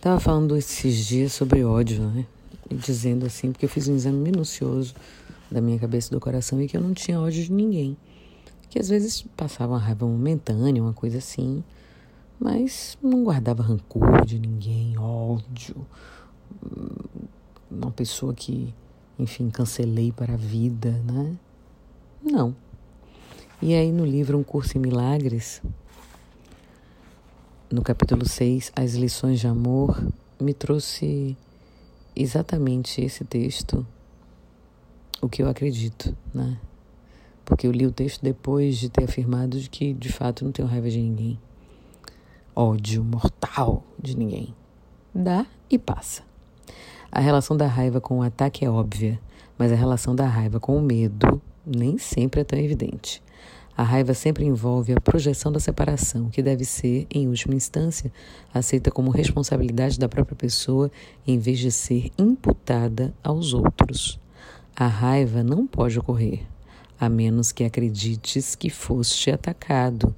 Tava falando esses dias sobre ódio, né? E dizendo assim, porque eu fiz um exame minucioso da minha cabeça e do coração e que eu não tinha ódio de ninguém. Que às vezes passava uma raiva momentânea, uma coisa assim, mas não guardava rancor de ninguém, ódio. Uma pessoa que, enfim, cancelei para a vida, né? Não. E aí no livro Um Curso em Milagres, no capítulo 6, As Lições de Amor, me trouxe exatamente esse texto, o que eu acredito, né? Porque eu li o texto depois de ter afirmado de que de fato não tenho raiva de ninguém. Ódio mortal de ninguém. Dá e passa. A relação da raiva com o ataque é óbvia, mas a relação da raiva com o medo nem sempre é tão evidente. A raiva sempre envolve a projeção da separação, que deve ser, em última instância, aceita como responsabilidade da própria pessoa em vez de ser imputada aos outros. A raiva não pode ocorrer, a menos que acredites que foste atacado,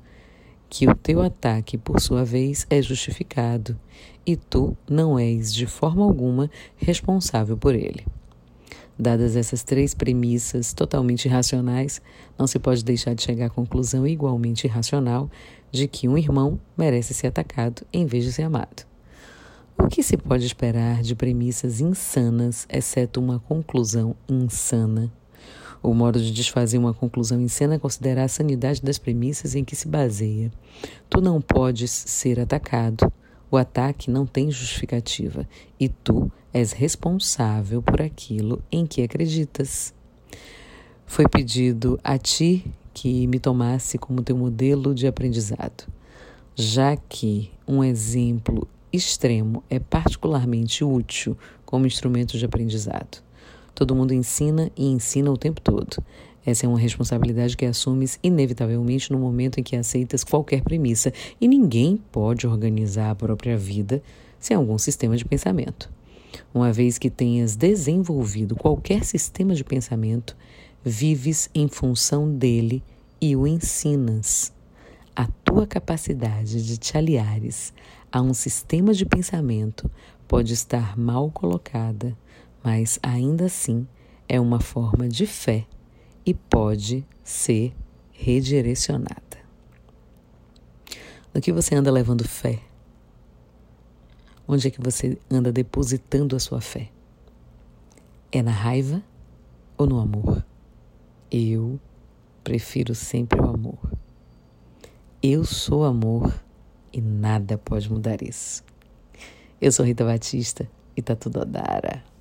que o teu ataque, por sua vez, é justificado e tu não és de forma alguma responsável por ele. Dadas essas três premissas totalmente irracionais, não se pode deixar de chegar à conclusão igualmente irracional de que um irmão merece ser atacado em vez de ser amado. O que se pode esperar de premissas insanas, exceto uma conclusão insana? O modo de desfazer uma conclusão insana é considerar a sanidade das premissas em que se baseia. Tu não podes ser atacado. O ataque não tem justificativa e tu és responsável por aquilo em que acreditas. Foi pedido a ti que me tomasse como teu modelo de aprendizado, já que um exemplo extremo é particularmente útil como instrumento de aprendizado. Todo mundo ensina e ensina o tempo todo. Essa é uma responsabilidade que assumes inevitavelmente no momento em que aceitas qualquer premissa, e ninguém pode organizar a própria vida sem algum sistema de pensamento. Uma vez que tenhas desenvolvido qualquer sistema de pensamento, vives em função dele e o ensinas. A tua capacidade de te aliares a um sistema de pensamento pode estar mal colocada, mas ainda assim é uma forma de fé e pode ser redirecionada. No que você anda levando fé? Onde é que você anda depositando a sua fé? É na raiva ou no amor? Eu prefiro sempre o amor. Eu sou amor e nada pode mudar isso. Eu sou Rita Batista e tá tudo a dar.